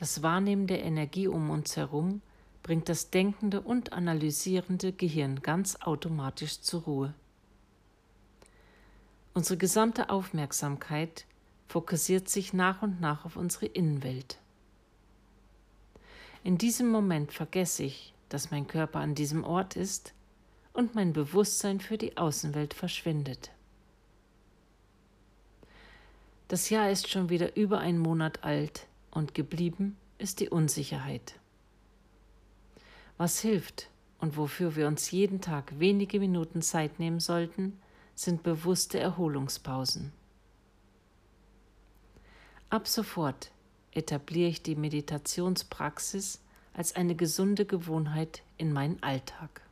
Das Wahrnehmen der Energie um uns herum bringt das denkende und analysierende Gehirn ganz automatisch zur Ruhe. Unsere gesamte Aufmerksamkeit fokussiert sich nach und nach auf unsere Innenwelt. In diesem Moment vergesse ich, dass mein Körper an diesem Ort ist und mein Bewusstsein für die Außenwelt verschwindet. Das Jahr ist schon wieder über einen Monat alt und geblieben ist die Unsicherheit. Was hilft und wofür wir uns jeden Tag wenige Minuten Zeit nehmen sollten, sind bewusste Erholungspausen. Ab sofort etabliere ich die Meditationspraxis als eine gesunde Gewohnheit in meinen Alltag.